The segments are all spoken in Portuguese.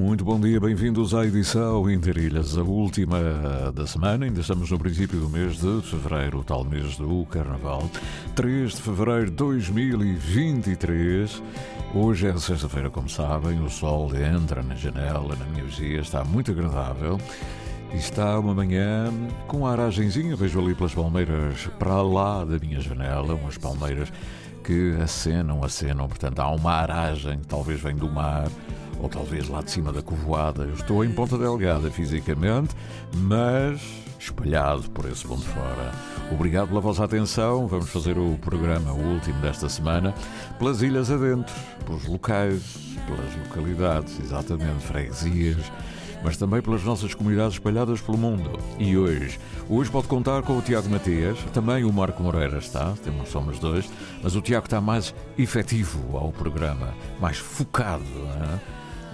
Muito bom dia, bem-vindos à edição Interilhas, a última da semana. Ainda estamos no princípio do mês de fevereiro, o tal mês do Carnaval. 3 de fevereiro de 2023. Hoje é sexta-feira, como sabem, o sol entra na janela, na minha vigia, está muito agradável. E está uma manhã com uma aragenzinha, vejo ali pelas palmeiras para lá da minha janela, umas palmeiras que acenam, acenam, portanto há uma aragem que talvez vem do mar ou talvez lá de cima da covoada. Eu estou em Ponta Delgada fisicamente, mas espalhado por esse ponto fora. Obrigado pela vossa atenção. Vamos fazer o programa, o último desta semana, pelas ilhas adentro, pelos locais, pelas localidades, exatamente, freguesias mas também pelas nossas comunidades espalhadas pelo mundo. E hoje, hoje pode contar com o Tiago Matias, também o Marco Moreira está, temos somos dois, mas o Tiago está mais efetivo ao programa, mais focado. Hein?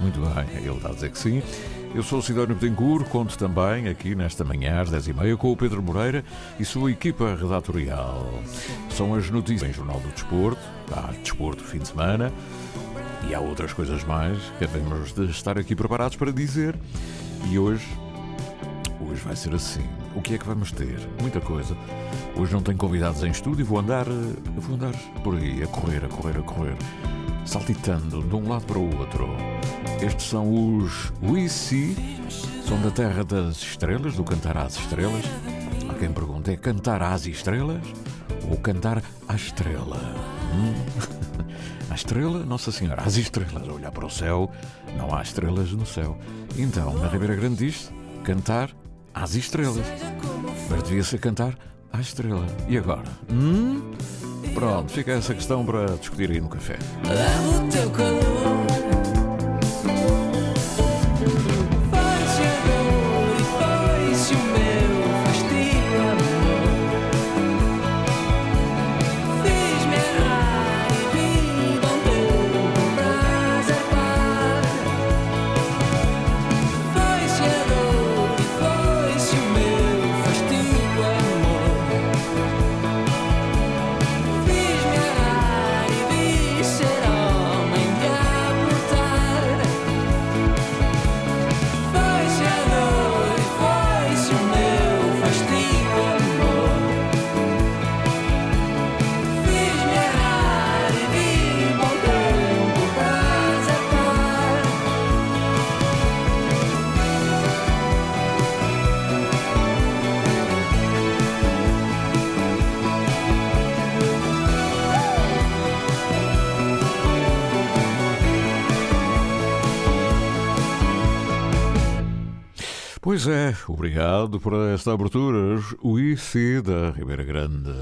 Muito bem, ele está a dizer que sim. Eu sou o Sidónio Betancourt, conto também aqui nesta manhã às 10h30 com o Pedro Moreira e sua equipa redatorial. São as notícias em Jornal do Desporto, há Desporto fim de semana e há outras coisas mais que devemos de estar aqui preparados para dizer. E hoje, hoje vai ser assim. O que é que vamos ter? Muita coisa. Hoje não tenho convidados em estúdio, vou andar, vou andar por aí a correr, a correr, a correr, saltitando de um lado para o outro. Estes são os See, são da Terra das Estrelas, do Cantar às Estrelas. Há quem pergunte, é cantar às estrelas ou cantar à estrela? Hum? Estrela, Nossa Senhora, às estrelas, olhar para o céu, não há estrelas no céu. Então, na Ribeira Grande diz cantar às estrelas. Mas devia ser cantar à estrela. E agora? Hum? Pronto, fica essa questão para discutir aí no café. O teu. Pois é, obrigado por esta abertura. O IC da Ribeira Grande.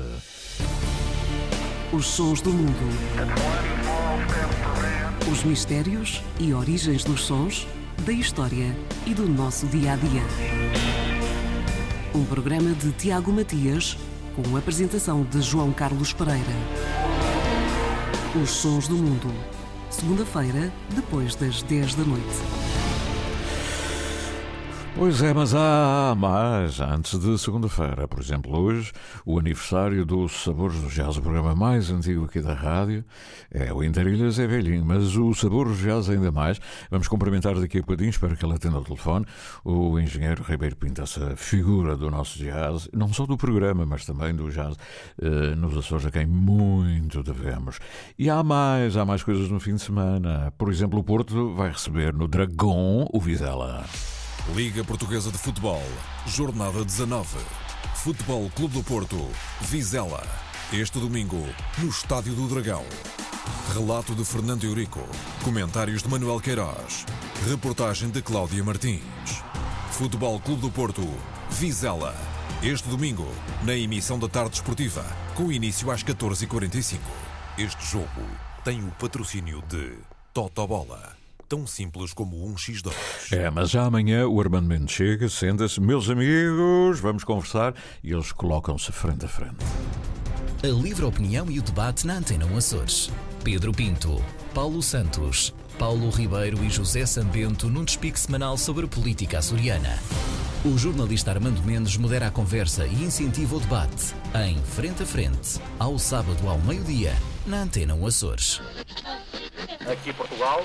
Os sons do mundo. Os mistérios e origens dos sons, da história e do nosso dia a dia. Um programa de Tiago Matias, com apresentação de João Carlos Pereira. Os sons do mundo. Segunda-feira, depois das 10 da noite. Pois é, mas há mais. Antes de segunda-feira, por exemplo, hoje, o aniversário dos Sabores do Jazz, o programa mais antigo aqui da rádio. É, o Interilhas é velhinho, mas o Sabores do Jazz ainda mais. Vamos cumprimentar daqui a bocadinho, espero que ele atenda o telefone, o engenheiro Ribeiro Pinto, essa figura do nosso jazz, não só do programa, mas também do jazz eh, nos Açores, a quem muito devemos. E há mais, há mais coisas no fim de semana. Por exemplo, o Porto vai receber no Dragão o Vizela. Liga Portuguesa de Futebol, Jornada 19. Futebol Clube do Porto, Vizela. Este domingo, no Estádio do Dragão. Relato de Fernando Eurico. Comentários de Manuel Queiroz. Reportagem de Cláudia Martins. Futebol Clube do Porto, Vizela. Este domingo, na emissão da tarde esportiva, com início às 14h45. Este jogo tem o patrocínio de Totobola. Tão simples como um x2. É, mas já amanhã o Armando Mendes chega, senta-se, meus amigos, vamos conversar e eles colocam-se frente a frente. A livre opinião e o debate na Antena 1 Açores. Pedro Pinto, Paulo Santos, Paulo Ribeiro e José Sambento num despique semanal sobre a política açoriana. O jornalista Armando Mendes modera a conversa e incentiva o debate em Frente a Frente, ao sábado ao meio-dia, na Antena 1 Açores. Aqui Portugal.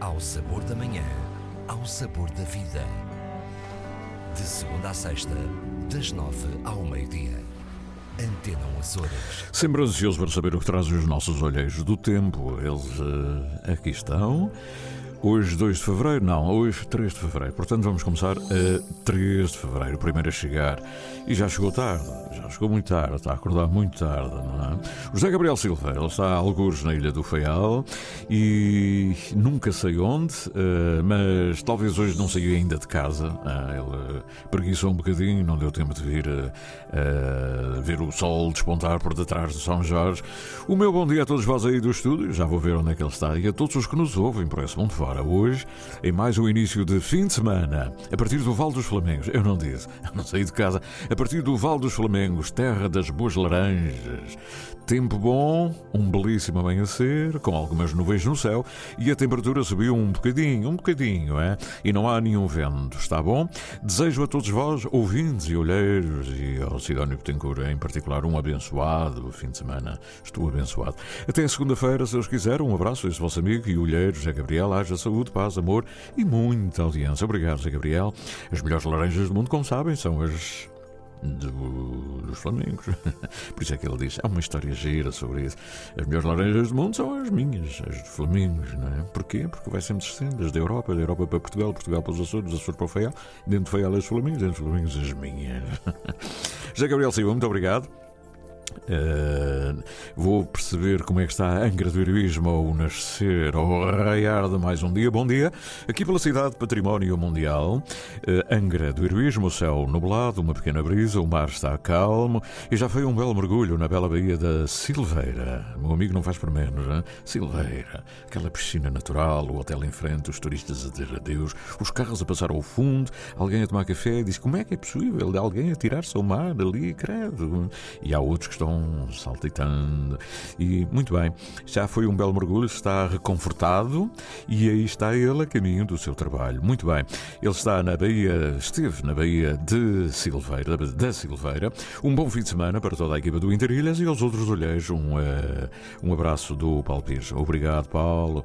Ao sabor da manhã, ao sabor da vida. De segunda a sexta, das nove ao meio-dia. Antena 1 Açores. Sempre ansioso para saber o que traz os nossos olheiros do tempo. Eles eh, aqui estão. Hoje, 2 de fevereiro, não, hoje, 3 de fevereiro. Portanto, vamos começar a 3 de fevereiro, o primeiro a chegar. E já chegou tarde, já chegou muito tarde, está a acordar muito tarde, não é? José Gabriel Silveira, ele está a algures na Ilha do Faial e nunca sei onde, eh, mas talvez hoje não saiu ainda de casa. Ah, Ele preguiçou um bocadinho, não deu tempo de vir eh, eh, ver o sol despontar por detrás de São Jorge. O meu bom dia a todos vós aí do estúdio, já vou ver onde é que ele está, e a todos os que nos ouvem por esse mundo fora. Hoje, em mais um início de fim de semana, a partir do Val dos Flamengos, eu não disse, eu não saí de casa, a partir do Val dos Flamengos, terra das boas laranjas. Tempo bom, um belíssimo amanhecer, com algumas nuvens no céu, e a temperatura subiu um bocadinho, um bocadinho, é? E não há nenhum vento, está bom? Desejo a todos vós, ouvintes e olheiros, e ao Sidónio Betancourt em particular, um abençoado fim de semana. Estou abençoado. Até segunda-feira, se Deus quiser, um abraço esse vosso amigo e olheiro, José Gabriel. Haja saúde, paz, amor e muita audiência. Obrigado, José Gabriel. As melhores laranjas do mundo, como sabem, são as do- dos Flamengos. Por isso é que ele diz: há uma história gira sobre isso. As melhores laranjas do mundo são as minhas, as dos Flamengos, não é? Porquê? Porque vai sempre descendo, as da Europa, da Europa para Portugal, Portugal para os Açores, Açores para o Faial, dentro do Faial as Flamengos, dentro dos Flamengos as minhas. José Gabriel Silva, muito obrigado. Uh, vou perceber como é que está a Angra do Heroísmo ao nascer, ao raiar de mais um dia. Bom dia, aqui pela cidade Património Mundial. Uh, Angra do Heroísmo, o céu nublado, uma pequena brisa, o mar está calmo e já foi um belo mergulho na bela baía da Silveira. Meu amigo não faz por menos, hein? Silveira, aquela piscina natural, o hotel em frente, os turistas a dizer adeus, os carros a passar ao fundo, alguém a tomar café e diz como é que é possível alguém a tirar-se ao mar ali, credo. E há outros que estão saltitando. E muito bem, já foi um belo mergulho, está reconfortado e aí está ele a caminho do seu trabalho. Muito bem, ele está na Baía, esteve na Baía de Silveira, da Silveira. Um bom fim de semana para toda a equipa do Interilhas e aos outros olheiros. Um, eh, um abraço do Paulo Pires. Obrigado, Paulo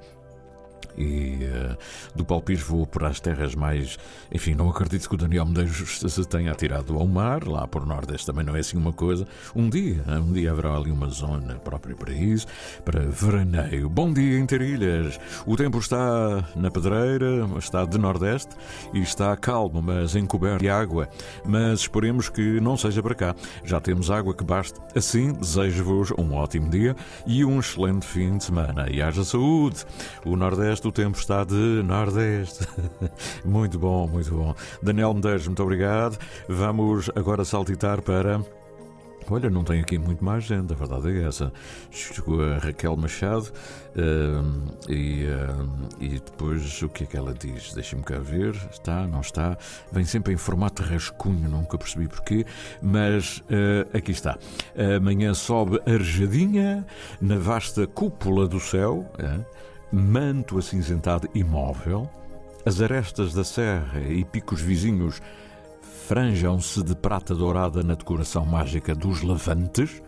e eh, do Paulo Pires vou para as terras mais. Enfim, não acredito que o Daniel Medeiros se tenha atirado ao mar, lá por Nordeste também não é assim uma coisa. Um dia, um dia haverá ali uma zona própria para isso, para veraneio. Bom dia, Interilhas! O tempo está na pedreira, está de Nordeste e está calmo, mas encoberto de água. Mas esperemos que não seja para cá. Já temos água que baste. Assim, desejo-vos um ótimo dia e um excelente fim de semana. E haja saúde! O Nordeste, o tempo está de Nordeste. muito bom, muito bom. Daniel Medeiros, muito obrigado. Vamos agora saltitar para. Olha, não tem aqui muito mais gente, a verdade é essa. Chegou a Raquel Machado hum, e, hum, e depois o que é que ela diz? Deixa-me cá ver. Está, não está? Vem sempre em formato rascunho, nunca percebi porquê, mas eh, aqui está. Amanhã sobe arejadinha na vasta cúpula do céu, eh, manto acinzentado imóvel, as arestas da serra e picos vizinhos franjam-se de prata dourada na decoração mágica dos levantes,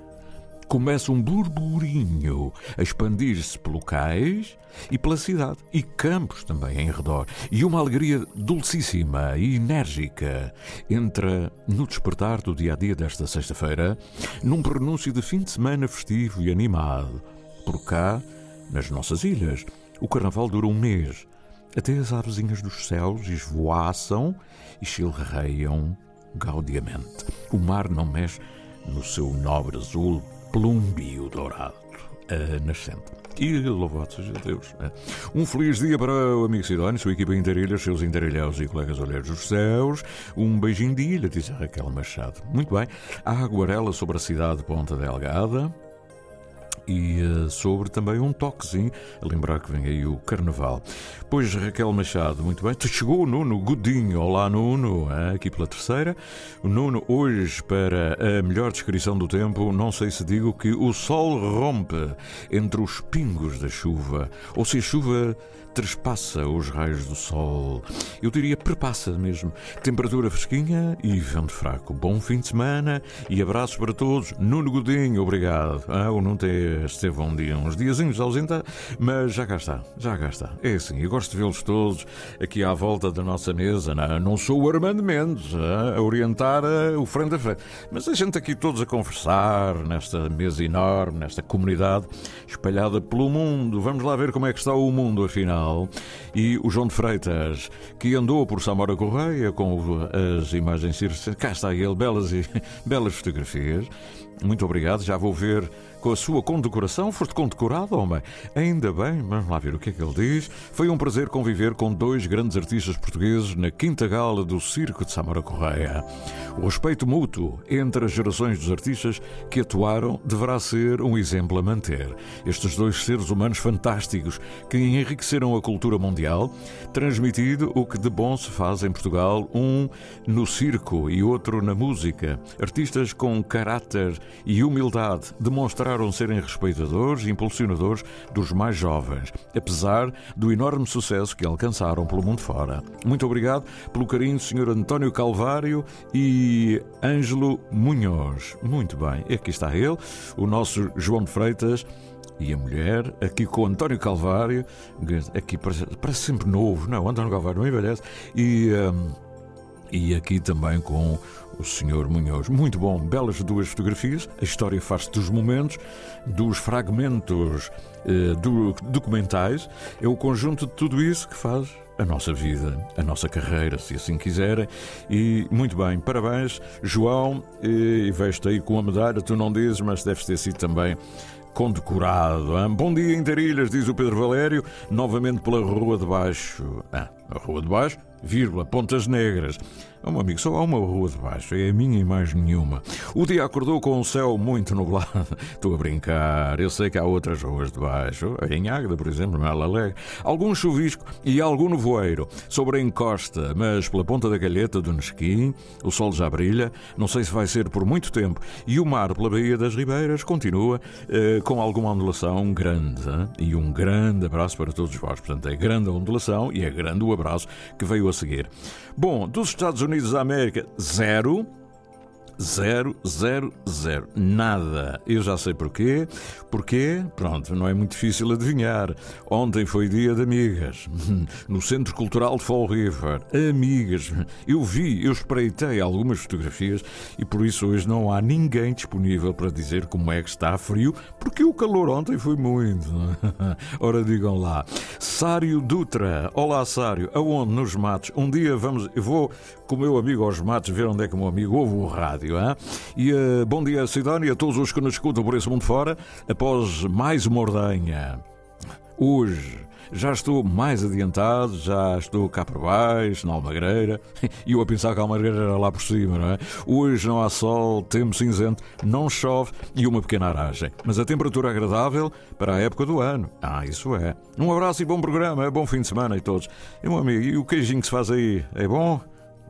começa um burburinho a expandir-se pelo cais e pela cidade, e campos também em redor, e uma alegria dulcíssima e enérgica entra no despertar do dia a dia desta sexta-feira, num pronúncio de fim de semana festivo e animado. Por cá, nas nossas ilhas, o carnaval dura um mês. até as avezinhas dos céus esvoaçam e chilreiam gaudiamente. O mar não mexe no seu nobre azul plúmbio dourado, a nascente. E louvado seja Deus. né? Um feliz dia para o amigo Sidónio, sua equipa interilhas, seus interilhaus e colegas olheiros dos céus. Um beijinho de ilha, diz a Raquel Machado. Muito bem. Há aguarela sobre a cidade de Ponta Delgada e eh, sobre também um toquezinho, a lembrar que vem aí o Carnaval. Pois Raquel Machado, muito bem, te chegou o Nuno Godinho, olá Nuno, eh, aqui pela terceira. O Nuno, hoje, para a melhor descrição do tempo, não sei se digo que o sol rompe entre os pingos da chuva, ou se a chuva trespassa os raios do sol. Eu diria perpassa mesmo. Temperatura fresquinha e vento fraco. Bom fim de semana e abraços para todos. Nuno Godinho, obrigado. Ah, o Nuno te- esteve um dia, uns diazinhos ausente, mas já cá está, já cá está. É assim, eu gosto de vê-los todos aqui à volta da nossa mesa. Não, não sou o Armando Mendes ah, a orientar ah, o frente a frente, mas a gente aqui todos a conversar nesta mesa enorme, nesta comunidade espalhada pelo mundo. Vamos lá ver como é que está o mundo, afinal. E o João de Freitas, que andou por Samora Correia com as imagens circenses. Cá está ele, belas, belas fotografias. Muito obrigado, já vou ver com a sua condecoração. Foste condecorado, homem? Ainda bem, vamos lá ver o que é que ele diz. Foi um prazer conviver com dois grandes artistas portugueses na quinta gala do Circo de Samora Correia. O respeito mútuo entre as gerações dos artistas que atuaram deverá ser um exemplo a manter. Estes dois seres humanos fantásticos que enriqueceram a cultura mundial, transmitido o que de bom se faz em Portugal, um no circo e outro na música. Artistas com caráter e humildade demonstraram serem respeitadores e impulsionadores dos mais jovens, apesar do enorme sucesso que alcançaram pelo mundo fora. Muito obrigado pelo carinho, Sr. António Calvário e Ângelo Munhoz. Muito bem, aqui está ele, o nosso João de Freitas. E a mulher, aqui com António Calvário, aqui parece, parece sempre novo, não? António Calvário não envelhece. E. hum, e aqui também com o Sr. Munhoz. Muito bom, belas duas fotografias. A história faz-se dos momentos, dos fragmentos eh, do, documentais. É o conjunto de tudo isso que faz a nossa vida, a nossa carreira, se assim quiserem. E muito bem, parabéns, João. E veste aí com a medalha, tu não dizes, mas deves ter sido também condecorado. hein? Bom dia, Interilhas, diz o Pedro Valério, novamente pela Rua de Baixo. Ah, a Rua de Baixo, vírgula, Pontas Negras. Oh, meu amigo, só há uma rua de baixo, é a minha e mais nenhuma. O dia acordou com o céu muito nublado. Estou a brincar, eu sei que há outras ruas de baixo, em Águeda, por exemplo, Mel Alegre. Algum chuvisco e algum nevoeiro sobre a encosta, mas pela ponta da galheta do Nesquim, o sol já brilha, não sei se vai ser por muito tempo, e o mar pela Baía das Ribeiras continua eh, com alguma ondulação grande. hein? E um grande abraço para todos vós. Portanto, é grande a ondulação e é grande o abraço que veio a seguir. Bom, dos Estados Unidos da América, zero. Zero, zero, zero. Nada. Eu já sei porquê. Porquê? Pronto, não é muito difícil adivinhar. Ontem foi dia de amigas. No Centro Cultural de Fall River. Amigas. Eu vi, eu espreitei algumas fotografias e por isso hoje não há ninguém disponível para dizer como é que está frio, porque o calor ontem foi muito. Ora, digam lá. Sário Dutra. Olá, Sário. Aonde? Nos matos. Um dia vamos. Eu vou com o meu amigo aos matos ver onde é que o meu amigo ouve o rádio. Hein? E eh, bom dia, Sidónia, a todos os que nos escutam por esse mundo fora. Após mais uma ordenha. Hoje. Já estou mais adiantado, já estou cá por baixo, na Almagreira, e eu a pensar que a Almagreira era lá por cima, não é? Hoje não há sol, tempo cinzento, não chove e uma pequena aragem. Mas a temperatura agradável para a época do ano. Ah, isso é. Um abraço e bom programa, bom fim de semana a todos. E, meu amigo, e o queijinho que se faz aí, é bom?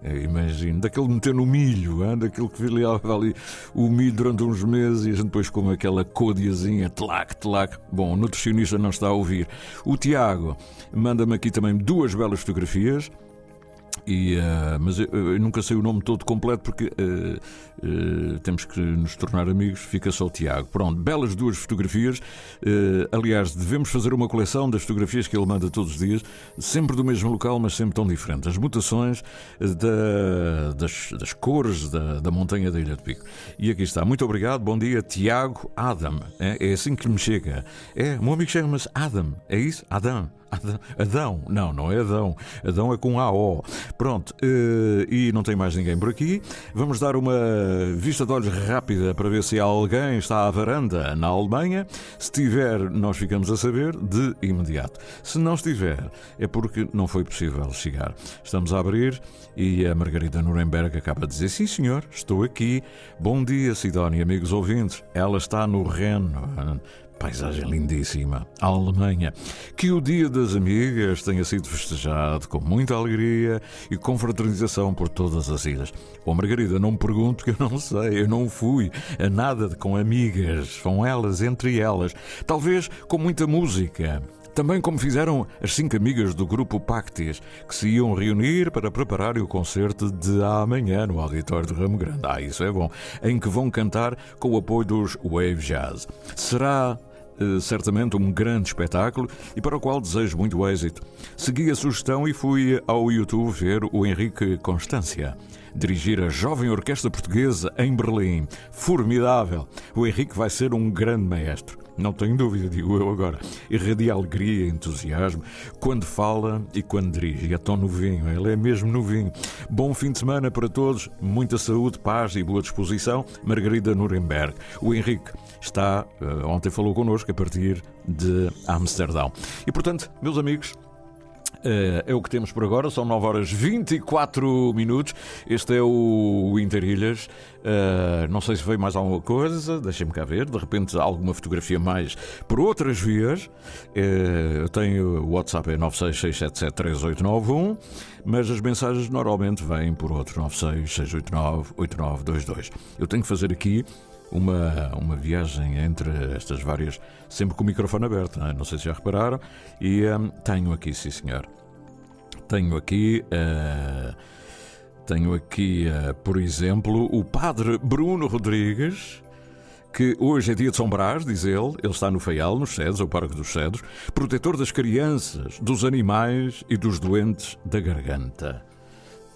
Eu imagino, daquele meter no milho, hein? daquele que leva ali o milho durante uns meses e a gente depois come aquela côdeazinha, tlac, tlac. Bom, o nutricionista não está a ouvir. O Tiago manda-me aqui também duas belas fotografias. E, eh, mas eu, eu nunca sei o nome todo completo porque eh, eh, temos que nos tornar amigos, fica só o Tiago. Pronto, belas duas fotografias. Aliás, devemos fazer uma coleção das fotografias que ele manda todos os dias, sempre do mesmo local, mas sempre tão diferentes. As mutações da- das, das cores da, da montanha da Ilha de Pico. E aqui está. Muito obrigado, bom dia, Tiago Adam. É, é assim que me chega. É, meu amigo chama-se Adam, é isso? Adam. Adão? Não, não é Adão. Adão é com AO. Pronto, eh, e não tem mais ninguém por aqui. Vamos dar uma vista de olhos rápida para ver se alguém está à varanda na Alemanha. Se tiver, nós ficamos a saber de imediato. Se não estiver, é porque não foi possível chegar. Estamos a abrir e a Margarida Nuremberg acaba de dizer: Sim, senhor, estou aqui. Bom dia, Sidónia, amigos ouvintes. Ela está no Reno. Paisagem lindíssima. A Alemanha. Que o Dia das Amigas tenha sido festejado com muita alegria e com fraternização por todas as ilhas. Oh, Margarida, não me pergunto que eu não sei. Eu não fui a nada com amigas. São elas, entre elas. Talvez com muita música. Também como fizeram as cinco amigas do grupo Pactis, que se iam reunir para preparar o concerto de amanhã no auditório do Ramo Grande. Ah, isso é bom. Em que vão cantar com o apoio dos Wave Jazz. Será certamente um grande espetáculo e para o qual desejo muito êxito. Segui a sugestão e fui ao YouTube ver o Henrique Constância dirigir a jovem orquestra portuguesa em Berlim. Formidável! O Henrique vai ser um grande maestro. Não tenho dúvida, digo eu agora. Irradia alegria entusiasmo quando fala e quando dirige. É tão novinho, ele é mesmo novinho. Bom fim de semana para todos, muita saúde, paz e boa disposição. Margarida Nuremberg. O Henrique está, eh, ontem falou connosco a partir de Amsterdão. E portanto, meus amigos, é o que temos por agora, são 9 horas 24 minutos. Este é o Interilhas. Uh, não sei se veio mais alguma coisa, deixem-me cá ver. De repente, alguma fotografia mais por outras vias. Uh, eu tenho o WhatsApp é 966773891, mas as mensagens normalmente vêm por outro 966898922. Eu tenho que fazer aqui uma, uma viagem entre estas várias, sempre com o microfone aberto, não, é? não sei se já repararam. E um, tenho aqui, sim senhor, tenho aqui. Uh, tenho aqui, uh, por exemplo, o padre Bruno Rodrigues, que hoje é dia de São Brás, diz ele, ele está no Feial, nos Cedros, o Parque dos Cedros, protetor das crianças, dos animais e dos doentes da garganta.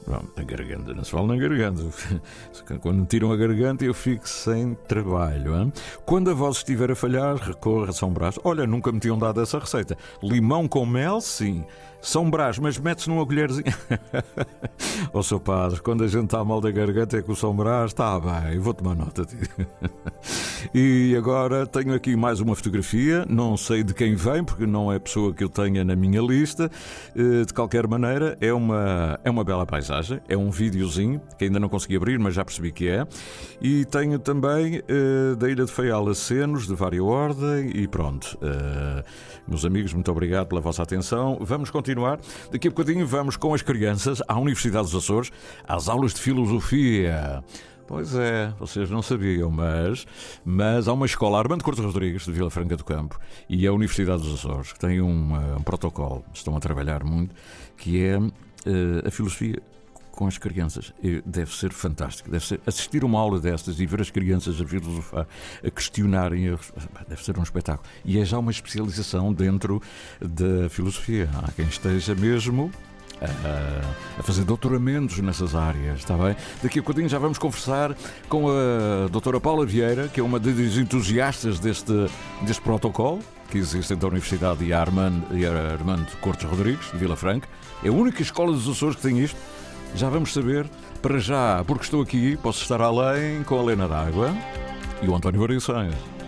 Bom, a garganta, não se fala na garganta. Quando tiram a garganta, eu fico sem trabalho. Hein? Quando a voz estiver a falhar, recorra a São Brás. Olha, nunca me tinham dado essa receita. Limão com mel, sim. São Brás, mas mete-se numa colherzinha. Ó oh, seu padre, quando a gente está mal da garganta é com o São Brás, está bem, vou tomar nota. e agora tenho aqui mais uma fotografia, não sei de quem vem, porque não é pessoa que eu tenha na minha lista. Eh, de qualquer maneira, é uma, é uma bela paisagem, é um videozinho que ainda não consegui abrir, mas já percebi que é. E tenho também uh, da Ilha de Feial acenos de várias ordem e pronto. Uh, meus amigos, muito obrigado pela vossa atenção. Vamos continuar. Daqui a bocadinho vamos com as crianças à Universidade dos Açores, às aulas de filosofia. Pois é, vocês não sabiam, mas, mas há uma escola, Armando Cortes Rodrigues, de Vila Franca do Campo, e a Universidade dos Açores, que tem um, um protocolo, estão a trabalhar muito, que é uh, a filosofia com as crianças. Deve ser fantástico. Deve ser assistir uma aula destas e ver as crianças a filosofar, a questionarem, deve ser um espetáculo. E é já uma especialização dentro da filosofia. Há quem esteja mesmo a fazer doutoramentos nessas áreas, está bem? Daqui a bocadinho já vamos conversar com a doutora Paula Vieira, que é uma das entusiastas deste, deste protocolo que existe entre a Universidade e a Armando, Armando Cortes Rodrigues, de Vila Franca. É a única escola dos Açores que tem isto. Já vamos saber. Para já, porque estou aqui, posso estar além com a Helena D'Água e o António Variações.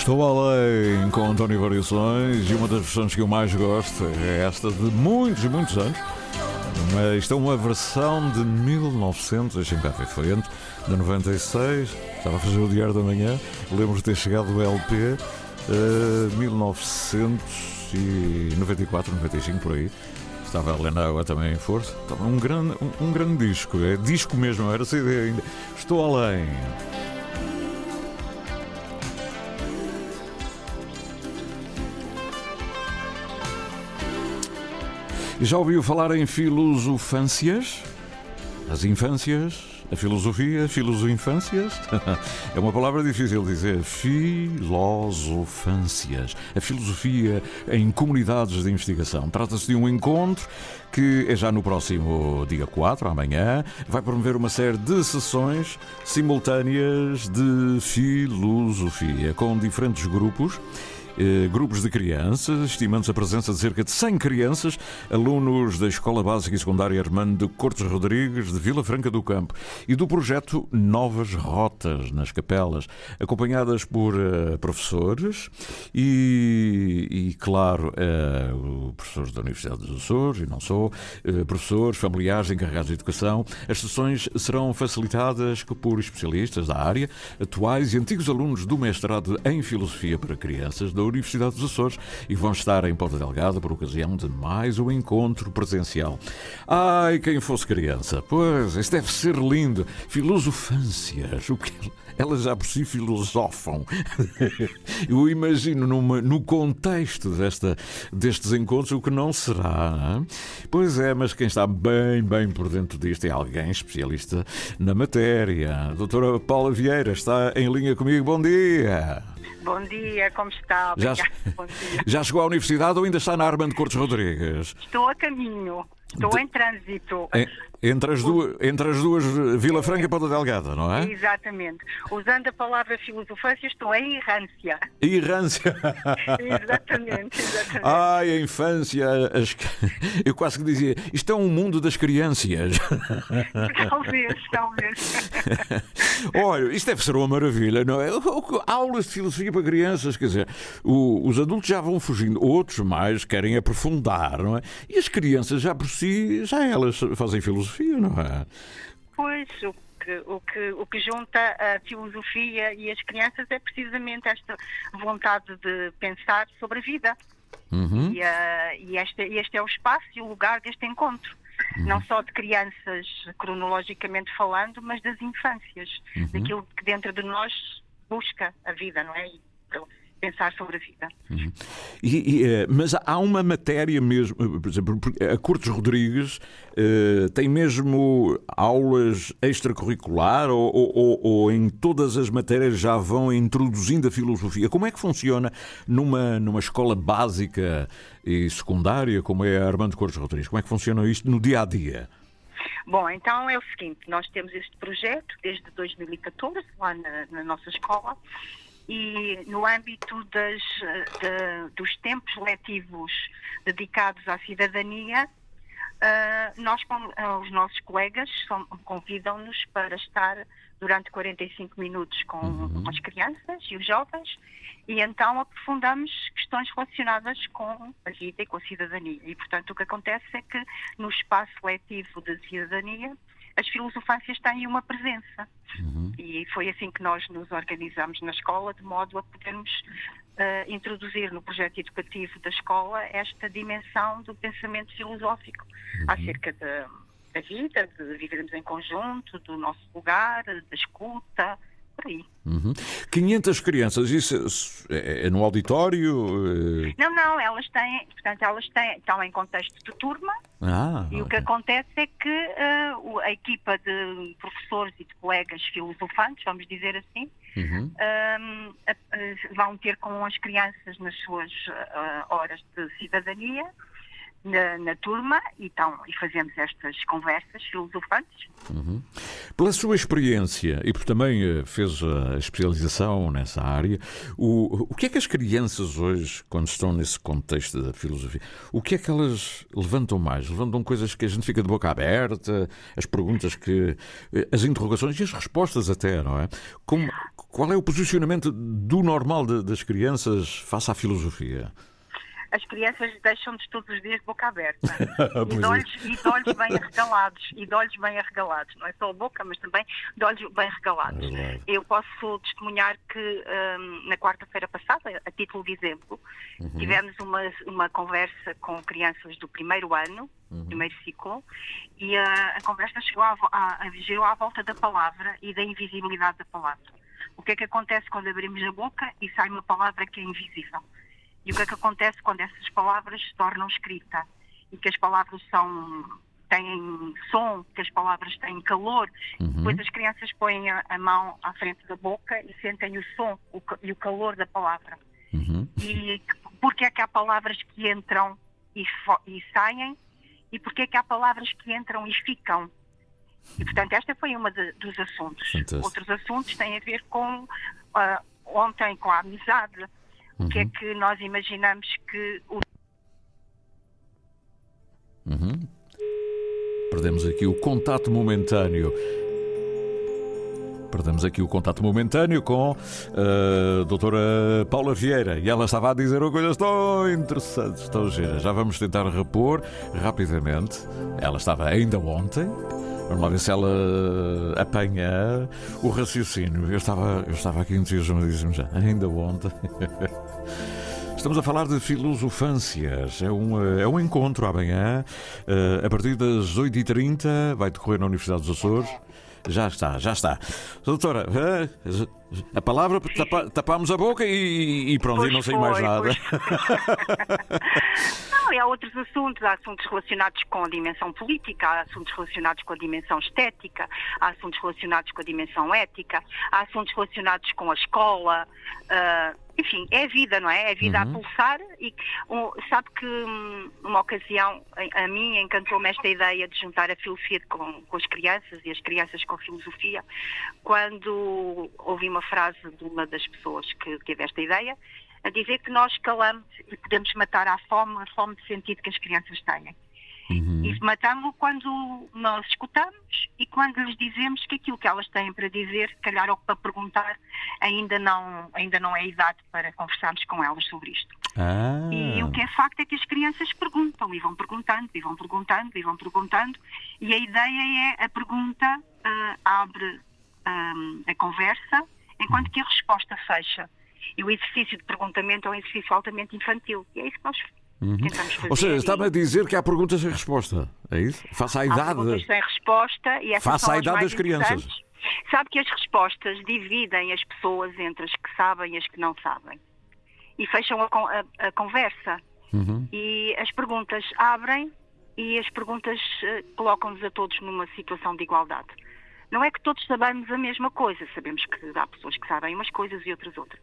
Estou além com António Variações e uma das versões que eu mais gosto é esta de muitos, muitos anos. Mas isto é uma versão de 1900, deixem-me cá antes, de 96, estava a fazer o Diário da Manhã, lembro de ter chegado o LP, eh, 1994, 95, por aí. Estava a Helena Água também em força. Um grande, um, um grande disco, é disco mesmo, era CD ainda. Estou além. Já ouviu falar em filosofâncias? As infâncias? A filosofia? Filosofâncias? É uma palavra difícil de dizer. Filosofâncias. A filosofia em comunidades de investigação. Trata-se de um encontro que é já no próximo dia 4, amanhã. Vai promover uma série de sessões simultâneas de filosofia com diferentes grupos eh, grupos de crianças, estimando-se a presença de cerca de 100 crianças, alunos da Escola Básica e Secundária Armando Cortes Rodrigues, de Vila Franca do Campo, e do projeto Novas Rotas nas Capelas, acompanhadas por eh, professores e, e, claro, eh, professores da Universidade dos Açores, e não só, eh, professores, familiares encarregados de educação. As sessões serão facilitadas por especialistas da área, atuais e antigos alunos do mestrado em Filosofia para Crianças da Universidade dos Açores e vão estar em Porta Delgada por ocasião de mais um encontro presencial. Ai, quem fosse criança, pois, isso deve ser lindo. Filosofâncias, o que elas já por si filosofam. Eu imagino numa- no contexto desta, destes encontros o que não será. Pois é, mas quem está bem, bem por dentro disto é alguém especialista na matéria. A doutora Paula Vieira está em linha comigo. Bom dia! Bom dia, como está? Já, já chegou à universidade ou ainda está na Armando Cortes Rodrigues? Estou a caminho, estou em trânsito. Entre as duas, entre as duas Vila Franca e Ponta Delgada, não é? Exatamente. Usando a palavra filosofância, estou em errância. Errância. Exatamente, exatamente. Ai, a infância. as- Eu quase que dizia, isto é um mundo das crianças. Talvez, talvez. Olha, isto deve ser uma maravilha, não é? Aulas de filosofia para crianças, quer dizer, os adultos já vão fugindo, outros mais querem aprofundar, não é? E as crianças já por si, já elas fazem filosofia, não é? Pois, o que, o, que, o que junta a filosofia e as crianças é precisamente esta vontade de pensar sobre a vida. Uhum. E, ah, e este, este é o espaço e o lugar deste encontro. Não só de crianças, cronologicamente falando, mas das infâncias. Daquilo que dentro de nós busca a vida, não é? E pensar sobre a vida. E- e, eh, mas há uma matéria mesmo, eh, por exemplo, por- a Cortes Rodrigues eh, tem mesmo aulas extracurricular ou, ou- ou- ou em todas as matérias já vão introduzindo a filosofia? Como é que funciona numa, numa escola básica e secundária como é a Armando Cortes Rodrigues? Como é que funciona isto no dia a dia? Bom, então é o seguinte, nós temos este projeto desde 2014, lá na, na nossa escola, e no âmbito das, de- dos tempos letivos dedicados à cidadania, ah, nós, os nossos colegas convidam-nos para estar durante 45 minutos com as crianças e os jovens e então aprofundamos questões relacionadas com a vida e com a cidadania. E, portanto, o que acontece é que no espaço letivo de cidadania as filosofâncias têm uma presença. E foi assim que nós nos organizamos na escola, de modo a podermos eh, introduzir no projeto educativo da escola esta dimensão do pensamento filosófico acerca da, da vida, de vivermos em conjunto, do nosso lugar, da escuta, por aí. Uhum. 500 crianças, isso é, é no auditório? eh, Não, não, elas têm, portanto, elas têm, estão em contexto de turma Ah, e o que acontece é que o- a equipa de professores e de colegas filosofantes, vamos dizer assim, Uhum. a- a- vão ter com as crianças nas suas horas de cidadania na, na turma e, então, e fazemos estas conversas filosofantes. Uhum. Pela sua experiência, e porque também eh, fez a especialização nessa área, o, o que é que as crianças hoje, quando estão nesse contexto da filosofia, o que é que elas levantam mais? Levantam coisas que a gente fica de boca aberta, as perguntas que. eh, as interrogações e as respostas até, não é? Como, qual é o posicionamento do normal de- das crianças face à filosofia? As crianças deixam-nos todos os dias boca aberta e, de é. olhos, e de olhos bem arregalados. E de olhos bem arregalados. Não é só a boca, mas também de olhos bem arregalados. É. Eu posso testemunhar que hum, na quarta-feira passada, a título de exemplo, Uhum. tivemos uma, uma conversa com crianças do primeiro ano, Uhum. primeiro ciclo, e a, a conversa chegou à, a- girou à volta da palavra e da invisibilidade da palavra. O que é que acontece quando abrimos a boca e sai uma palavra que é invisível? E o que é que acontece quando essas palavras se tornam escrita? E que as palavras são têm som, que as palavras têm calor. Depois as crianças põem a, a mão à frente da boca e sentem o som o e o calor da palavra. Uhum. E porque é que há palavras que entram e, e saem e porque é que há palavras que entram e ficam. E, portanto, esta foi uma de- dos assuntos. Fantástico. Outros assuntos têm a ver com, ah, ontem, com a amizade. O que é que nós imaginamos que o Uhum. Perdemos aqui o contato momentâneo. Perdemos aqui o contato momentâneo com a doutora Paula Vieira e ela estava a dizer coisas tão interessantes, tão giras. Já vamos tentar repor rapidamente. Ela estava ainda ontem. Vamos lá ver se ela apanha o raciocínio. Eu estava, eu estava aqui entusiasmadíssimo já. Ainda ontem. Estamos a falar de filosofâncias. É um, eh, é um encontro amanhã, eh, a partir das 8h30, vai decorrer na Universidade dos Açores. Já está, já está. Doutora, eh, a palavra, tapa, tapámos a boca e, e pronto, Pois e não sei mais foi, nada. Não, e há outros assuntos, há assuntos relacionados com a dimensão política, há assuntos relacionados com a dimensão estética, há assuntos relacionados com a dimensão ética, há assuntos relacionados com a escola, ah, enfim, é a vida, não é? É a vida Uhum. a pulsar e um, sabe que hum, numa ocasião a, a mim encantou-me esta ideia de juntar a filosofia com, com as crianças e as crianças com a filosofia, quando ouvi uma frase de uma das pessoas que teve esta ideia, a dizer que nós calamos e podemos matar à fome, a fome de sentido que as crianças têm. E matamos quando nós escutamos e quando lhes dizemos que aquilo que elas têm para dizer, se calhar ou para perguntar, ainda não, ainda não é idade para conversarmos com elas sobre isto. Ah, E o que é facto é que as crianças perguntam e vão perguntando, e vão perguntando, e vão perguntando, e a ideia é a pergunta ah, abre ah, a conversa, enquanto que a resposta fecha. E o exercício de perguntamento é um exercício altamente infantil. E é isso que nós tentamos fazer. Uhum. Ou seja, E está-me a dizer que há perguntas sem resposta. É isso? Faça a há perguntas idade. sem resposta e essas Faça são a idade das crianças. Sabe que as respostas dividem as pessoas entre as que sabem e as que não sabem. E fecham a, a- a conversa. Uhum. E as perguntas abrem e as perguntas eh, colocam-nos a todos numa situação de igualdade. Não é que todos sabemos a mesma coisa, sabemos que há pessoas que sabem umas coisas e outras outras.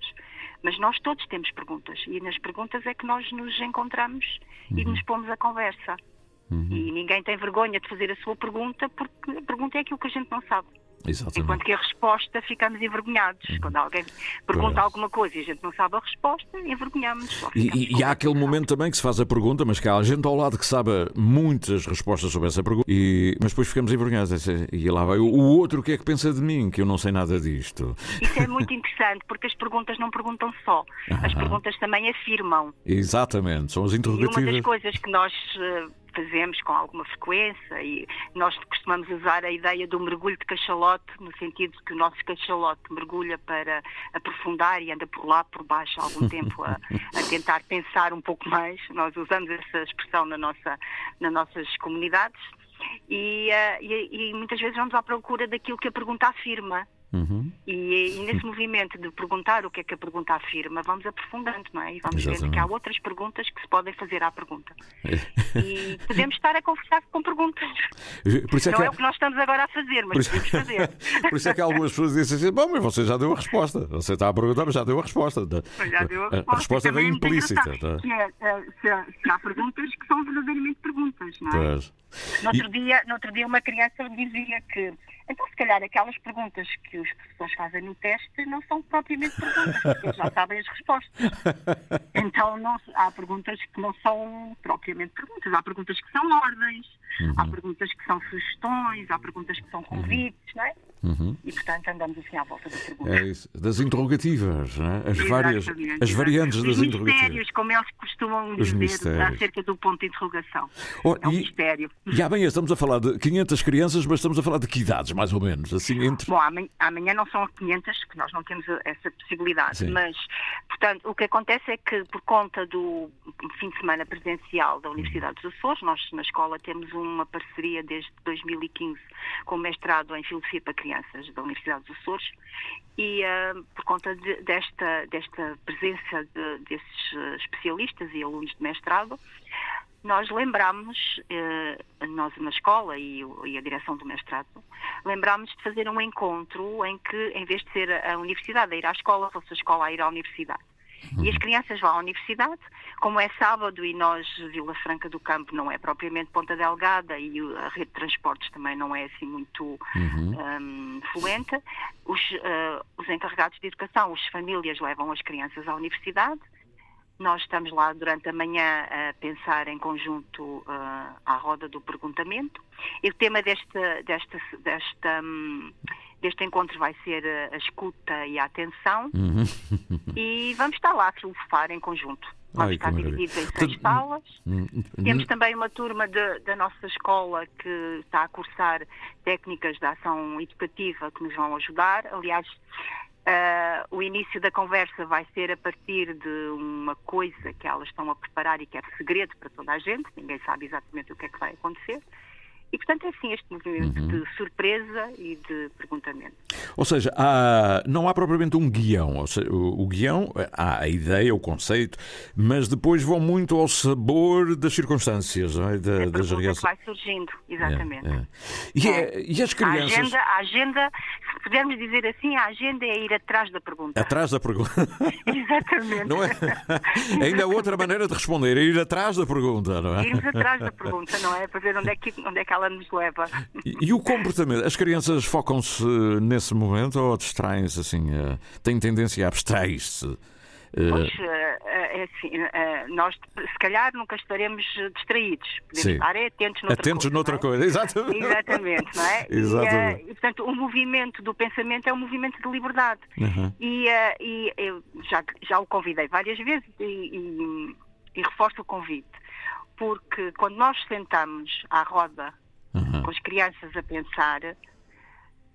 Mas nós todos temos perguntas e nas perguntas é que nós nos encontramos e nos pomos a conversa. E ninguém tem vergonha de fazer a sua pergunta porque a pergunta é aquilo que a gente não sabe. Exatamente. Enquanto que a resposta ficamos envergonhados. Quando alguém pergunta Pois. alguma coisa e a gente não sabe a resposta, envergonhamos. E, e- há aquele momento também que se faz a pergunta, mas que há gente ao lado que sabe muitas respostas sobre essa pergunta, e, mas depois ficamos envergonhados. E lá vai o o outro, o que é que pensa de mim, que eu não sei nada disto. Isso é muito interessante, porque as perguntas não perguntam só. As Aham. perguntas também afirmam. Exatamente, são as E uma das interrogativas. coisas que nós eh, fazemos com alguma frequência, e nós costumamos usar a ideia do mergulho de cachalote, no sentido de que o nosso cachalote mergulha para aprofundar e anda por lá, por baixo, algum tempo a, a tentar pensar um pouco mais. Nós usamos essa expressão na nossa, nas nossas comunidades. E, eh, e- e muitas vezes vamos à procura daquilo que a pergunta afirma. Uhum. E, e nesse movimento de perguntar o que é que a pergunta afirma, vamos aprofundando, não é? E vamos vendo Exatamente. que há outras perguntas que se podem fazer à pergunta. E podemos estar a conversar com perguntas. É não é o que nós estamos agora a fazer, mas isso- podemos fazer. Por isso é que algumas pessoas dizem assim: bom, mas você já deu a resposta. Você está a perguntar, mas já deu a resposta. Já deu a resposta. a resposta vem é muito implícita. tá? é, eh, se, há perguntas que são verdadeiramente perguntas, não é? Pois. No outro, dia, no outro dia uma criança dizia que então se calhar aquelas perguntas que os professores fazem no teste não são propriamente perguntas, porque eles já sabem as respostas. Então não, há perguntas que não são propriamente perguntas, há perguntas que são ordens, há perguntas que são sugestões, há perguntas que são convites, não é? Uhum. E portanto andamos assim à volta da pergunta. É isso. Das interrogativas, não é? as, várias, as variantes das Os interrogativas. mistérios, como eles costumam Os dizer mistérios. acerca do ponto de interrogação. Oh, é um e- mistério. E amanhã estamos a falar de 500 crianças, mas estamos a falar de que idades, mais ou menos? Assim, entre. Bom, amanhã, amanhã não são 500, que nós não temos essa possibilidade, Sim. mas, portanto, o que acontece é que, por conta do fim de semana presencial da Universidade dos Açores, nós na escola temos uma parceria desde 2015 com o mestrado em Filosofia para Crianças da Universidade dos Açores e, ah, por conta de- desta, desta presença de- desses ah, especialistas e alunos de mestrado, nós lembramos, eh, nós na escola e, e a direção do mestrado, lembrámos de fazer um encontro em que, em vez de ser a universidade a ir à escola, fosse a escola a ir à universidade. E as crianças vão à universidade, como é sábado e nós, Vila Franca do Campo, não é propriamente Ponta Delgada e a rede de transportes também não é assim muito hum, fluente, os, eh, os encarregados de educação, as famílias levam as crianças à universidade, nós estamos lá durante a manhã a pensar em conjunto ah, à roda do perguntamento. E o tema desta, desta, desta, hum, deste encontro vai ser a, a escuta e a atenção. Uhum. E vamos estar lá a filosofar em conjunto. Vamos Ai, estar divididos em Portanto, seis salas. Temos também uma turma de- da nossa escola que está a cursar técnicas de ação educativa que nos vão ajudar. Aliás, ah, o início da conversa vai ser a partir de uma coisa que elas estão a preparar e que é segredo para toda a gente, ninguém sabe exatamente o que é que vai acontecer. E, portanto, é assim este movimento Uhum. de surpresa e de perguntamento. Ou seja, há- não há propriamente um guião. Seja, o, o guião, há a ideia, o conceito, mas depois vão muito ao sabor das circunstâncias, não é? Da- A das reações. vai surgindo, exatamente. É, é. E, é- e as A crianças. agenda, a agenda, se pudermos dizer assim, a agenda é ir atrás da pergunta. Atrás da pergunta. Exatamente. Não é? Ainda há outra maneira de responder, é ir atrás da pergunta, não é? Irmos atrás da pergunta, não é? Para ver onde é que, onde é que ela nos leva. E, e o comportamento? As crianças focam-se nesse momento ou distraem-se assim? eh, têm tendência a abstrair-se? Eh, Pois, eh, eh, é assim, nós se calhar nunca estaremos distraídos. Podemos Sim. estar é, atentos noutra atentos coisa. noutra é? coisa, exatamente. Exatamente, não é? Exatamente. E, portanto, o movimento do pensamento é um movimento de liberdade. Uhum. E, e eu já, já o convidei várias vezes e, e- e reforço o convite. Porque quando nós sentamos à roda Uhum. com as crianças a pensar,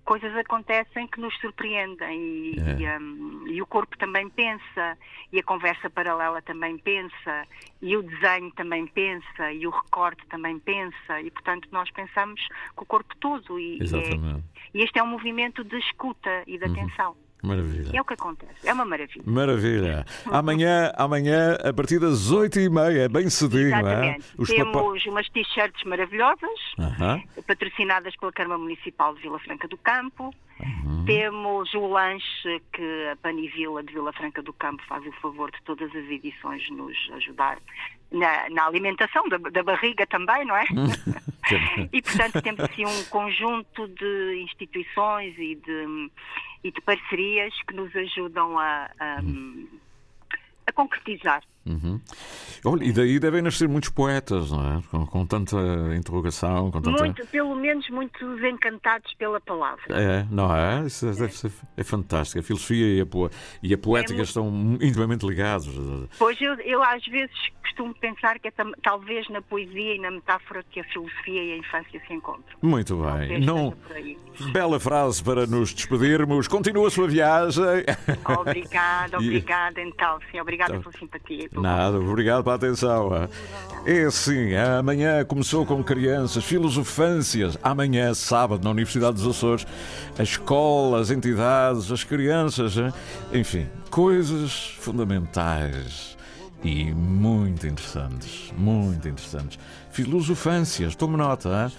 coisas acontecem que nos surpreendem e, É. e, hum, e o corpo também pensa, e a conversa paralela também pensa, e o desenho também pensa, e o recorte também pensa, e portanto nós pensamos com o corpo todo. E, e é- e este é um movimento de escuta e de atenção. Maravilha. É o que acontece, é uma maravilha. Maravilha. Amanhã, amanhã, a partir das 8h30, bem cedinho, é? Exatamente. Temos umas t-shirts maravilhosas, Aham. patrocinadas pela Câmara Municipal de Vila Franca do Campo. Uhum. Temos o lanche que a Panivila de Vila Franca do Campo faz o favor de todas as edições nos ajudar na, na alimentação da, da barriga também, não é? e portanto temos assim um conjunto de instituições e de, e de parcerias que nos ajudam a, a, a concretizar. Uhum. Olha, e daí devem nascer muitos poetas, não é? Com, com tanta interrogação, com tanta. Muito, pelo menos muitos encantados pela palavra. É, não é? Isso deve ser, é fantástico. A filosofia e a, po- e a poética É mu- estão intimamente ligados. Pois eu, eu às vezes costumo pensar que é tam- talvez na poesia e na metáfora que a filosofia e a infância se encontram. Muito bem. Talvez Não... Bela frase para nos despedirmos. Continua a sua viagem. Obrigada, obrigada então, sim, obrigada pela simpatia. Nada, obrigado pela atenção. É assim, amanhã começou com crianças, filosofâncias. Amanhã, sábado, na Universidade dos Açores, a escola, as entidades, as crianças, enfim, coisas fundamentais e muito interessantes. Muito interessantes. Filosofâncias, tome nota, hein?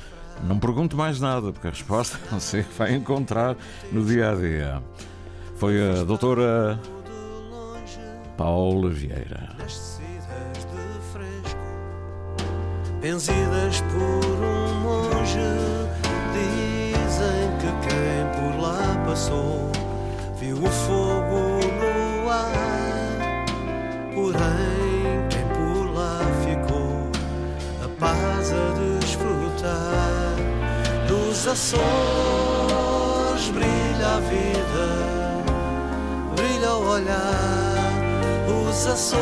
não pergunto mais nada, porque a resposta que vai encontrar no dia a dia. Foi a doutora Paula Vieira. Nascidas de fresco, benzidas por um monge. Dizem que quem por lá passou viu o fogo no ar. Porém, quem por lá ficou, a paz a desfrutar. Nos Açores brilha a vida brilha o olhar, os Açores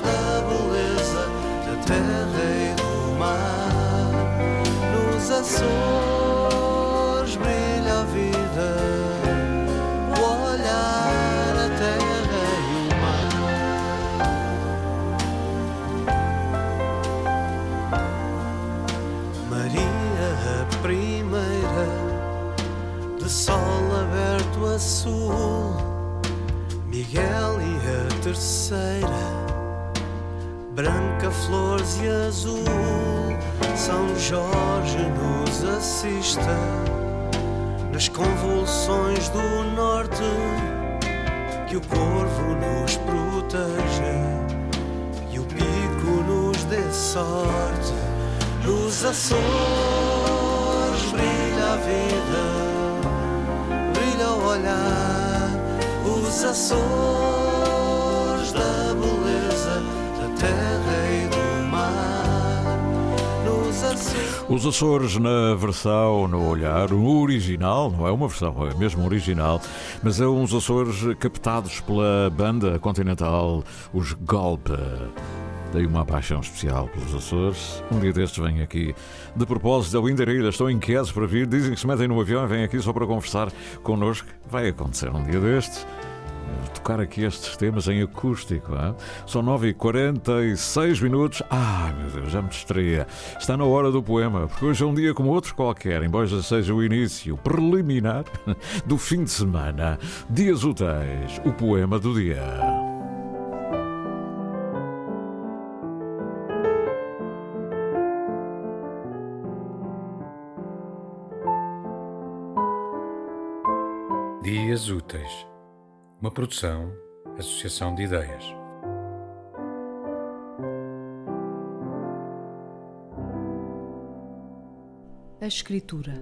da beleza da terra e do mar. Nos Açores branca, flores e azul. São Jorge nos assista nas convulsões do norte. Que o corvo nos proteja e o pico nos dê sorte. Nos Açores brilha a vida brilha o olhar, os Açores Os Açores na versão, no olhar, original, não é uma versão, é mesmo original, mas é uns Açores captados pela banda continental, os Golpe. Dei uma paixão especial pelos Açores. Um dia destes vêm aqui. De propósito, ao Inderilha, estão inquietos para vir. Dizem que se metem no avião e vêm aqui só para conversar connosco. Vai acontecer um dia destes. Tocar aqui estes temas em acústico. Hein? São 9h46 minutos. Ah, meu Deus, já me distraía. Está na hora do poema, porque hoje é um dia como outro qualquer, embora já seja o início preliminar do fim de semana. Dias úteis, o poema do dia. Dias Úteis, uma produção, associação de ideias. A escritura.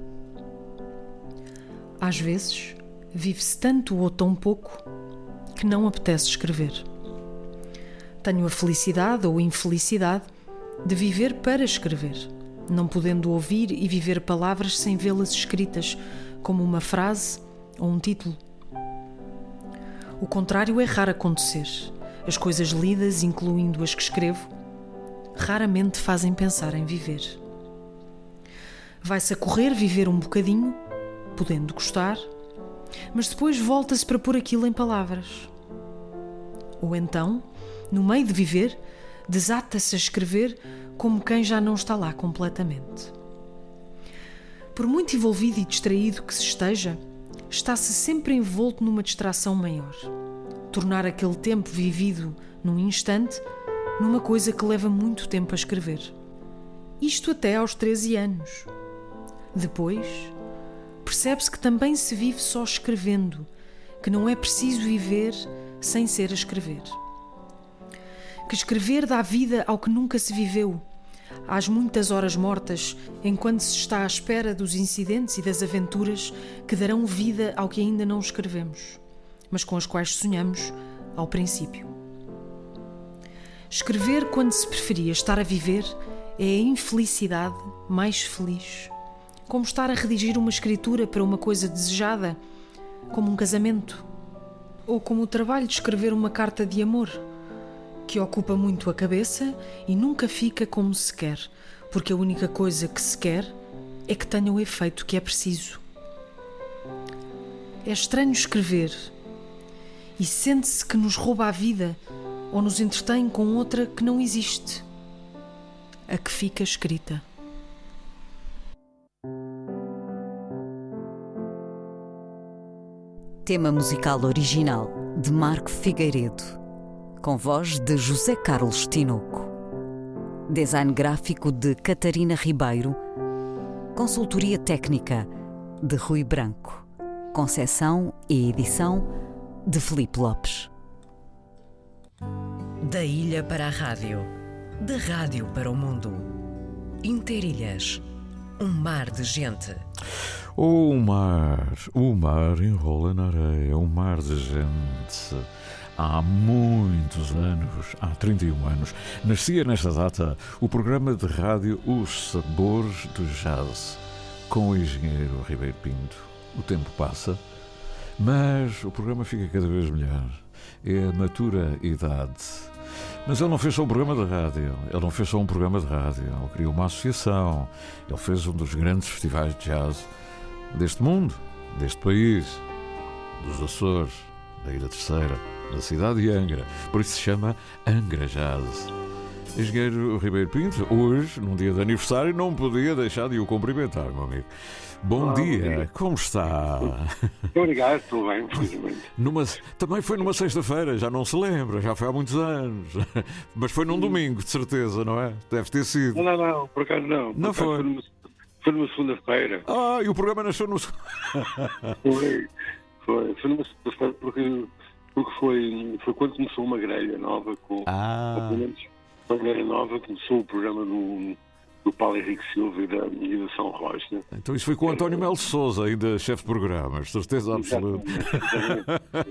Às vezes, vive-se tanto ou tão pouco que não apetece escrever. Tenho a felicidade ou infelicidade de viver para escrever, não podendo ouvir e viver palavras sem vê-las escritas, como uma frase ou um título. O contrário é raro acontecer. As coisas lidas, incluindo as que escrevo, raramente fazem pensar em viver. Vai-se a correr viver um bocadinho, podendo gostar, mas depois volta-se para pôr aquilo em palavras. Ou então, no meio de viver, desata-se a escrever como quem já não está lá completamente. Por muito envolvido e distraído que se esteja, está-se sempre envolto numa distração maior. Tornar aquele tempo vivido num instante numa coisa que leva muito tempo a escrever. Isto até aos 13 anos. Depois, percebe-se que também se vive só escrevendo, que não é preciso viver sem ser a escrever. Que escrever dá vida ao que nunca se viveu, às muitas horas mortas, enquanto se está à espera dos incidentes e das aventuras que darão vida ao que ainda não escrevemos, mas com as quais sonhamos ao princípio. Escrever quando se preferia estar a viver é a infelicidade mais feliz. Como estar a redigir uma escritura para uma coisa desejada, como um casamento, ou como o trabalho de escrever uma carta de amor, que ocupa muito a cabeça e nunca fica como se quer, porque a única coisa que se quer é que tenha o efeito que é preciso. É estranho escrever e sente-se que nos rouba a vida ou nos entretém com outra que não existe, a que fica escrita. Tema musical original de Marco Figueiredo, com voz de José Carlos Tinoco. Design gráfico de Catarina Ribeiro. Consultoria técnica de Rui Branco. Concessão e edição de Felipe Lopes. Da ilha para a rádio, da rádio para o mundo. Interilhas, um mar de gente. O mar, o mar enrola na areia, um mar de gente. Há muitos anos, há 31 anos, nascia nesta data o programa de rádio Os Sabores do Jazz, com o engenheiro Ribeiro Pinto. O tempo passa, mas o programa fica cada vez melhor. É a matura idade. Mas ele não fez só um programa de rádio, ele não fez só um programa de rádio, ele criou uma associação, ele fez um dos grandes festivais de jazz deste mundo, deste país, dos Açores, da Ilha Terceira, da cidade de Angra. Por isso se chama Angra Jazz. Engenheiro Ribeiro Pinto, hoje, num dia de aniversário, não podia deixar de o cumprimentar, meu amigo. Bom, Olá, dia. bom dia. como está? Muito obrigado, estou bem, felizmente. Numa, também foi numa sexta-feira, já não se lembra, já foi há muitos anos. Mas foi num domingo, de certeza, não é? Deve ter sido. Não, não, não, por acaso não. Por Não acaso foi? numa, foi numa segunda-feira. Ah, e o programa nasceu no. Foi, foi, foi numa segunda-feira porque, porque foi, foi quando começou uma grelha nova com, Ah. uma grelha nova, começou o programa do, do Paulo Henrique Silva e da, e da São Rocha. Então isso foi com o António Melo Souza, ainda chefe de programas, certeza absoluta.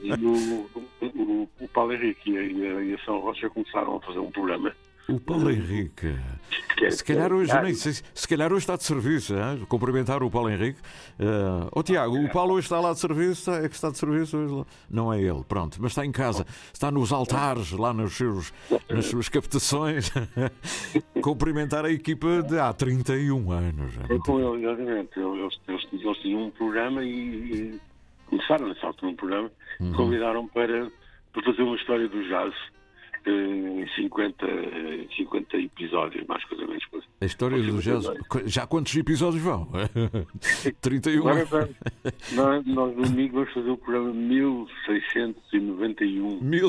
E o, o, o Paulo Henrique e a, e a- e a São Rocha começaram a fazer um programa. O Paulo Henrique. Que é- Se calhar hoje, é- nem sei, se calhar hoje está de serviço, hein? cumprimentar o Paulo Henrique. Ó oh, Tiago, o Paulo hoje está lá de serviço, é que está de serviço hoje lá. Não é ele, pronto, mas está em casa, está nos altares, lá nos seus, nas suas captações. cumprimentar a equipa de há 31 anos. é com ele, exatamente. Eles, eles, eles tinham um programa e, e começaram nessa altura um programa. Uhum. Convidaram para, para fazer uma história do jazz 50, eh, 50 episódios, mais coisa menos coisa. A história do jazz. Já quantos episódios vão? 31. Agora, nós, nós domingo vamos fazer o programa 1691. Mil...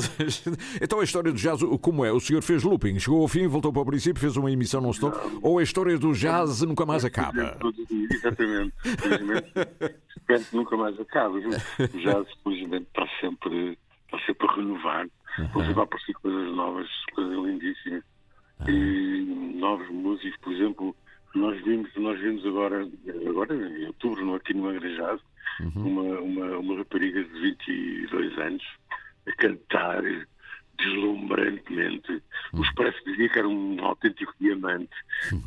Então a história do jazz, como é? O senhor fez looping, chegou ao fim, voltou para o princípio, fez uma emissão non-stop, ou a história do jazz nunca mais acaba? Exatamente. Felizmente, nunca mais acabe. O jazz, felizmente, está sempre, está sempre a renovar. Estão sempre a aparecer coisas novas, coisas lindíssimas. E novos músicos, por exemplo, nós vimos, nós vimos agora, agora em outubro, aqui no Angrejado, uma, uma, uma rapariga de 22 anos a cantar deslumbrantemente. O Expresso dizia que era um autêntico diamante.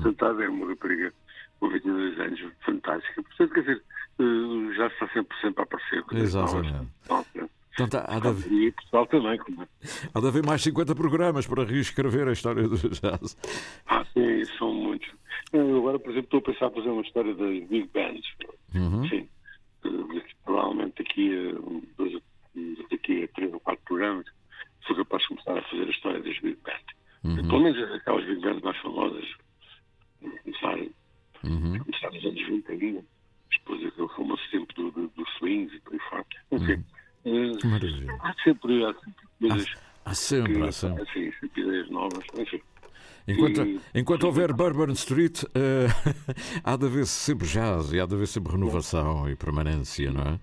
Portanto, é uma rapariga com 22 anos, fantástica. Portanto, quer dizer, eh, já está sempre, sempre a aparecer. Exatamente. novas. Nossa. Portanto, há de, haver, E Portugal também, como é. há de haver mais 50 programas para reescrever a história do jazz. Ah, sim, são muitos. Eu agora, por exemplo, estou a pensar em fazer uma história das Big Bands. Uhum. Sim. Eh, Provavelmente daqui a, dois, daqui a três ou quatro programas sou capaz de começar a fazer a história das Big Bands. Pelo menos aquelas Big Bands mais famosas. Começar, Uhum. começar nos anos 20 ainda. Depois aquele famoso tempo do, do, do swings e por aí fora. Enfim. eh, Que maravilha. Há sempre, há sempre coisas Há sempre, que há sempre. sempre ideias novas. Enfim. Enquanto, E- enquanto houver Bourbon Street, eh, há de haver sempre jazz e há de haver sempre renovação e permanência, não é?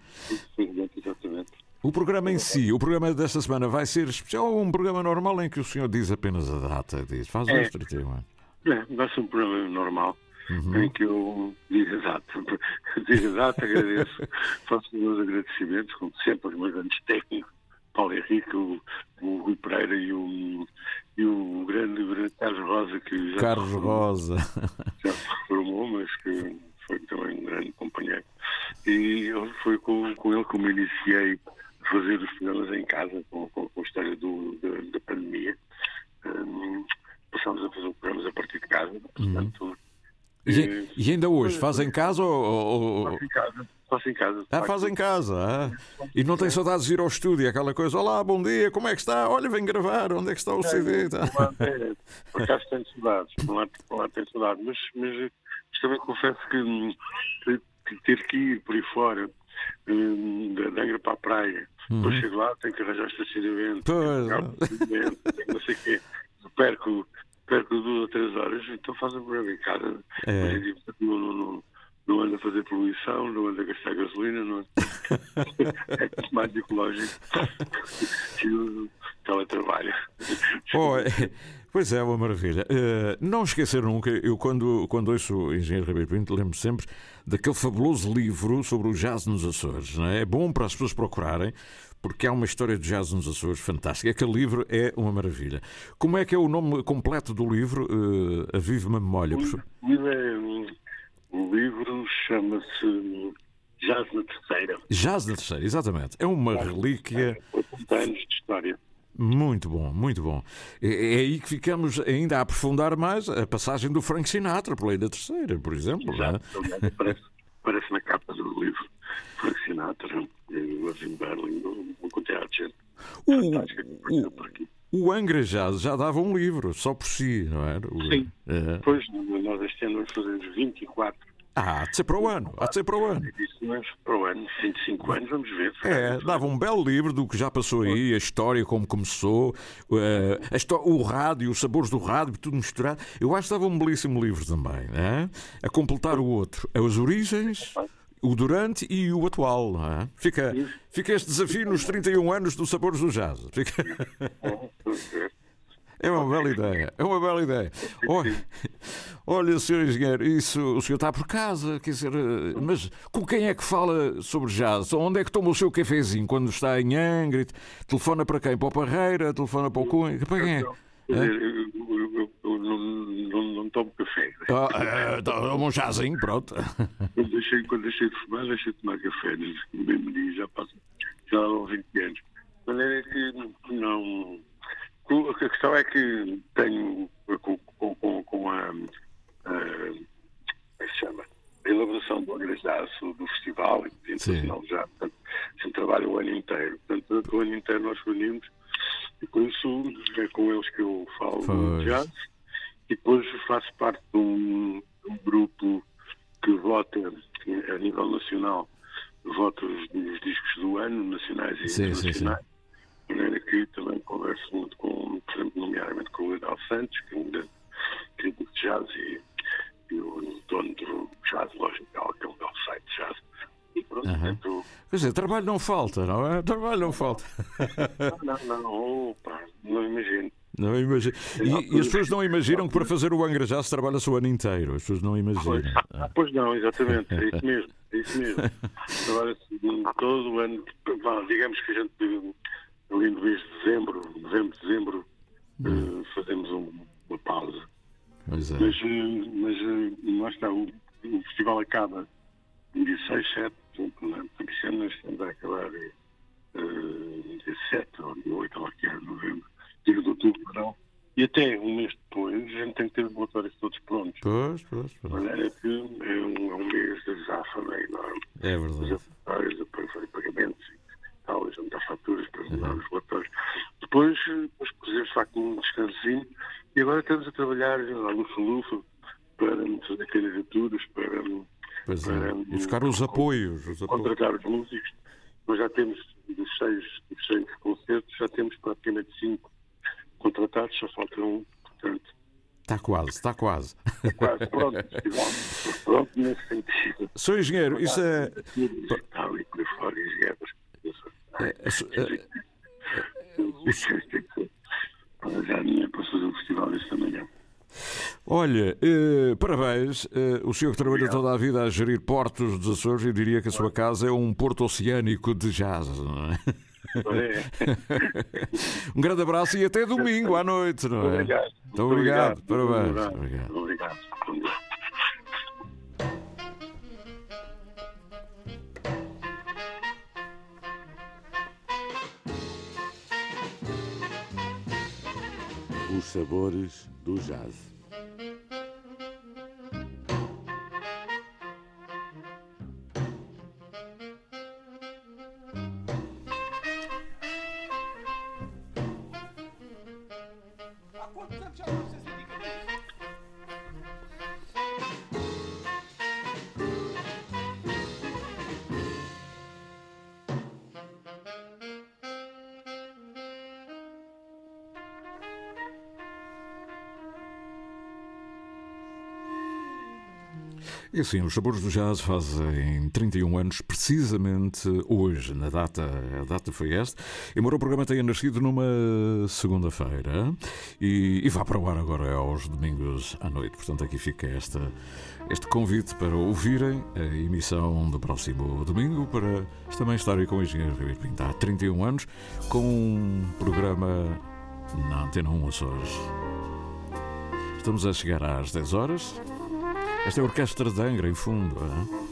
Felizmente, exatamente. O programa em si, o programa desta semana vai ser especial ou um programa normal em que o senhor diz apenas a data? Diz, faz É. hoje 31 anos. É, vai ser um programa normal Uhum. em que eu digo data. digo data, agradeço, faço os meus agradecimentos, como sempre, aos meus grandes técnicos, Paulo Henrique, o, o Rui Pereira e o, e o grande, grande Carlos Rosa, que já Carlos Rosa. já se reformou, mas que foi também um grande companheiro. E foi com, com ele que eu me iniciei a fazer os programas em casa, com, com, com a história do, da, da pandemia. hum, passámos a fazer programas a partir de casa. Portanto, E, e ainda hoje, faz em casa ou. ou- ou- faço em casa. Faço em casa. Ah, faz em casa. ah. E não tem saudades de ir ao estúdio, aquela coisa, olá, bom dia, como é que está? Olha, vem gravar, onde é que está o CD? Tá. É, Por acaso tenho saudades, não há, não há tenho saudades, mas, mas, também confesso que, ter que ir por aí fora, hum, da Angra para a praia, depois Uhum. chego lá, tenho que arranjar estacionamento, Pois. tenho que não sei o quê, perco, perco duas ou três horas, então faço um programa em casa, É. Em dia, não, não, não, não anda a fazer poluição, não anda a gastar gasolina, não é muito mais ecológico que o teletrabalho. Oh, é- pois é, uma maravilha. Eh, não esquecer nunca, eu quando, quando ouço o Engenheiro Ribeiro Pinto, lembro sempre daquele fabuloso livro sobre o jazz nos Açores. Não é? é bom para as pessoas procurarem, porque há uma história de jazz nos Açores fantástica. Aquele livro é uma maravilha. Como é que é o nome completo do livro? Eh, a Vive Memória. O livro, é, o livro chama-se hum, Jazz na Terceira. Jazz na Terceira, exatamente. É uma relíquia. 80 anos de história. Muito bom, muito bom. É, é aí que ficamos ainda a aprofundar mais a passagem do Frank Sinatra pela Ilha Terceira, por exemplo. é? Aparece, aparece na capa do livro Frank Sinatra, o Irving Berlin, uma quantidade de gente fantástica que apareceu por aqui. O Angra Jazz já dava um livro, só por si, não era? O- Sim. É. Depois, nós este ano vamos fazer 24 Ah, há de ser para o ano, há de ser para o ano. para o ano, 25 anos, vamos ver. É, dava um belo livro do que já passou aí, a história, como começou, eh, a histó- o rádio, os sabores do rádio, tudo misturado. Eu acho que dava um belíssimo livro também, né? a completar o outro. As origens, o durante e o atual. não é? Fica, fica este desafio nos 31 anos dos sabores do jazz. Fica- É uma bela ideia, é uma bela ideia. Olha, olha Sr. Engenheiro, isso, o senhor está por casa, quer dizer, eh, mas com quem é que fala sobre jazz? Onde é que toma o seu cafezinho quando está em Angra? Telefona para quem? Para o Parreira? Telefona para o Cunha? Para quem é? Dizer, eu, eu- eu- eu não, não, tomo café. Ah, eh, toma um chazinho, pronto. Quando deixei, quando deixei de fumar, deixei de tomar café. Desde que me já passa, já há 20 anos. De maneira que não. A questão é que tenho com, com, com, com a, a. Como é que se chama? A elaboração do agradaço do festival internacional já. Portanto, se trabalho o ano inteiro. Portanto, o ano inteiro nós reunimos e por isso é com eles que eu falo do jazz. E depois faço parte de um, um grupo que vota a nível nacional, vota os, os discos do ano, nacionais e Sim, sim, sim. internacionais. De maneira que também converso muito com, por exemplo, nomeadamente com o Leonel Santos, que é um grande crítico de jazz e, e o dono do Jazz Logical, que é um belo site de jazz. E pronto, tento- Quer dizer, trabalho não falta, não é? Trabalho não falta. Não, não, não, opa, não imagino. Não imagino. E, e as pessoas não imaginam que para fazer o Angra Jazz se trabalha-se o ano inteiro. As pessoas não imaginam. Ah, pois não, exatamente, é isso mesmo, é isso mesmo. Assim, todo o ano, digamos que a gente, ali no mês de dezembro, novembro, dezembro, eh, fazemos um- uma pausa. Pois é. Mas, eh, mas eh, lá está, o, o festival acaba no dia 6, 7, portanto, né? Portanto, este ano nós estamos a acabar eh, eh, dia 7 ou dia 8, ou que é, novembro, dia de outubro, não. E até um mês depois a gente tem que ter os relatórios todos prontos. Pois, pois, De pois. maneira que é um, é um mês de desáfama enorme. É verdade. Os relatórios, depois fazer pagamentos e tal, juntar faturas para ajudar os relatórios. Depois, depois pusemos de facto um descansinho e agora estamos a trabalhar na lufa-lufa para fazer candidaturas, para, Pois é. para E buscar os apoios. Os apoios. contratar os músicos. Nós já temos, dos seis, dos seis concertos, já temos praticamente cinco contratados, só falta um, portanto, Está quase, está quase. quase pronto, pronto nesse sentido. Sou engenheiro, isso é. É- é- é- já minha para fazer o festival esta manhã. Olha, eh, parabéns. Eh, o senhor que trabalha toda a vida a gerir portos dos Açores, eu diria que a sua casa é um porto oceânico de jazz. Não é? Um grande abraço e até domingo à noite, não é? Obrigado. Muito obrigado. Parabéns. Obrigado. Obrigado. Obrigado. Os sabores do jazz. E assim, os Sabores do Jazz fazem 31 anos, precisamente hoje, na data, a data foi esta, embora o programa tenha nascido numa segunda-feira e, e vá para o ar agora aos domingos à noite. Portanto, aqui fica esta, este convite para ouvirem a emissão do próximo domingo, para também estarem com o Engenheiro Ribeiro Pinto há 31 anos, com um programa na Antena 1 Açores. Estamos a chegar às 10 horas. Esta é a Orquestra de Angra, em fundo. Hein?